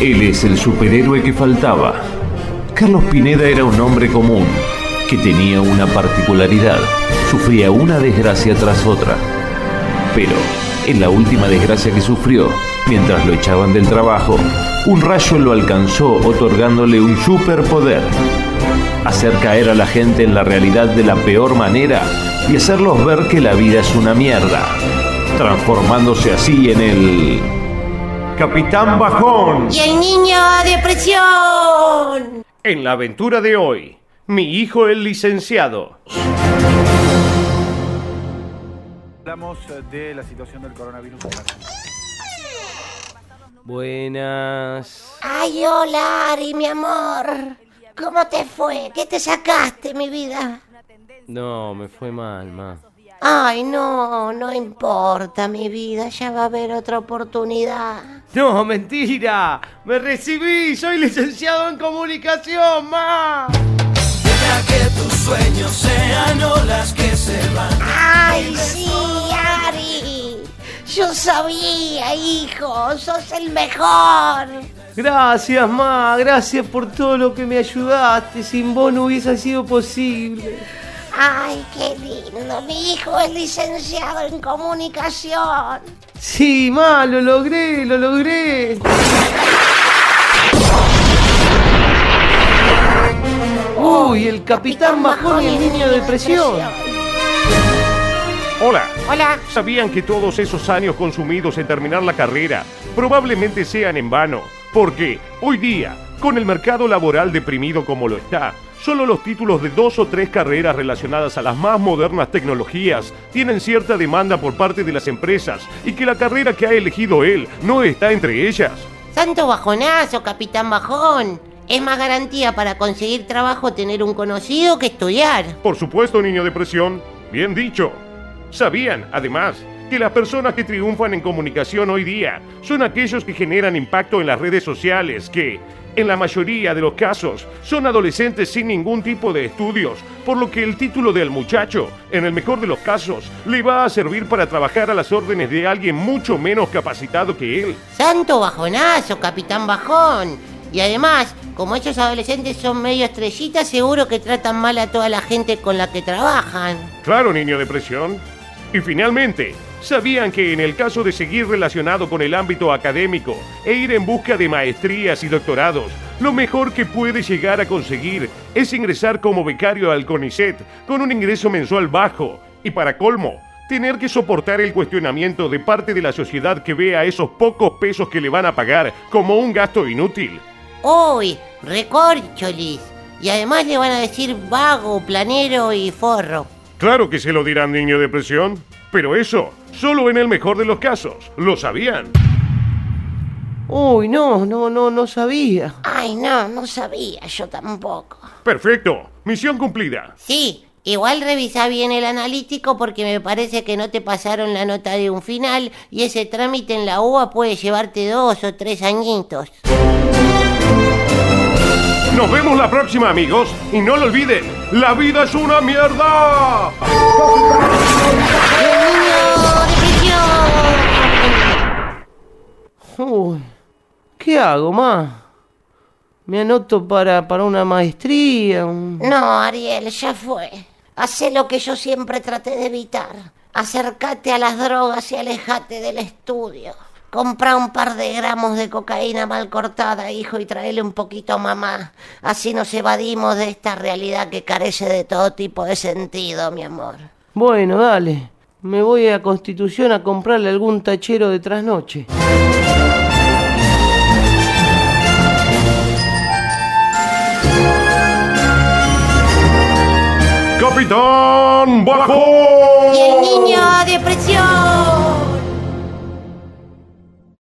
Él es el superhéroe que faltaba. Carlos Pineda era un hombre común, que tenía una particularidad. Sufría una desgracia tras otra. Pero, en la última desgracia que sufrió, mientras lo echaban del trabajo, un rayo lo alcanzó otorgándole un superpoder. Hacer caer a la gente en la realidad de la peor manera y hacerlos ver que la vida es una mierda, transformándose así en el Capitán Bajón. Y el niño depresión. En la aventura de hoy, mi hijo el licenciado. Hablamos eh, de la situación del coronavirus. Buenas. Ay, hola, Ari, mi amor. ¿Cómo te fue? ¿Qué te sacaste, mi vida? No, me fue mal, ma. Ay, no, no importa, mi vida. Ya va a haber otra oportunidad. No, mentira. Me recibí. Soy licenciado en comunicación, ma. que tus sueños sean olas que se van. Ay, sí, Ari. Yo sabía, hijo. Sos el mejor. Gracias, ma. Gracias por todo lo que me ayudaste. Sin vos no hubiese sido posible. Ay, qué lindo. Mi hijo es licenciado en comunicación. Sí, ma, lo logré, lo logré. Uy, el capitán bajón y el niño de presión. Hola. Hola. ¿Sabían que todos esos años consumidos en terminar la carrera probablemente sean en vano? Porque hoy día, con el mercado laboral deprimido como lo está, solo los títulos de dos o tres carreras relacionadas a las más modernas tecnologías tienen cierta demanda por parte de las empresas y que la carrera que ha elegido él no está entre ellas. Santo bajonazo, capitán bajón. Es más garantía para conseguir trabajo tener un conocido que estudiar. Por supuesto, niño de presión. Bien dicho. ¿Sabían, además, que las personas que triunfan en comunicación hoy día son aquellos que generan impacto en las redes sociales, que, en la mayoría de los casos, son adolescentes sin ningún tipo de estudios, por lo que el título del muchacho, en el mejor de los casos, le va a servir para trabajar a las órdenes de alguien mucho menos capacitado que él? Santo bajonazo, capitán bajón. Y además, como estos adolescentes son medio estrellitas, seguro que tratan mal a toda la gente con la que trabajan. Claro, niño de presión. Y finalmente, ¿sabían que en el caso de seguir relacionado con el ámbito académico e ir en busca de maestrías y doctorados, lo mejor que puede llegar a conseguir es ingresar como becario al CONICET con un ingreso mensual bajo y para colmo, tener que soportar el cuestionamiento de parte de la sociedad que ve a esos pocos pesos que le van a pagar como un gasto inútil? Uy, recorcholis. Y además le van a decir vago, planero y forro. Claro que se lo dirán, niño de presión, pero eso solo en el mejor de los casos. ¿Lo sabían? Uy, no, no, no, no sabía. Ay, no, no sabía, yo tampoco. Perfecto. Misión cumplida. Sí, igual revisa bien el analítico porque me parece que no te pasaron la nota de un final y ese trámite en la UBA puede llevarte dos o tres añitos. Nos vemos la próxima, amigos. Y no lo olviden, la vida es una mierda. Uy, ¿qué hago, ma? Me anoto para, para una maestría. un- No, Ariel, ya fue. Hacé lo que yo siempre traté de evitar. Acércate a las drogas y alejate del estudio. Compra un par de gramos de cocaína mal cortada, hijo, y tráele un poquito a mamá. Así nos evadimos de esta realidad que carece de todo tipo de sentido, mi amor. Bueno, dale. Me voy a Constitución a comprarle algún tachero de trasnoche. Capitán Bajo. Niño depresión.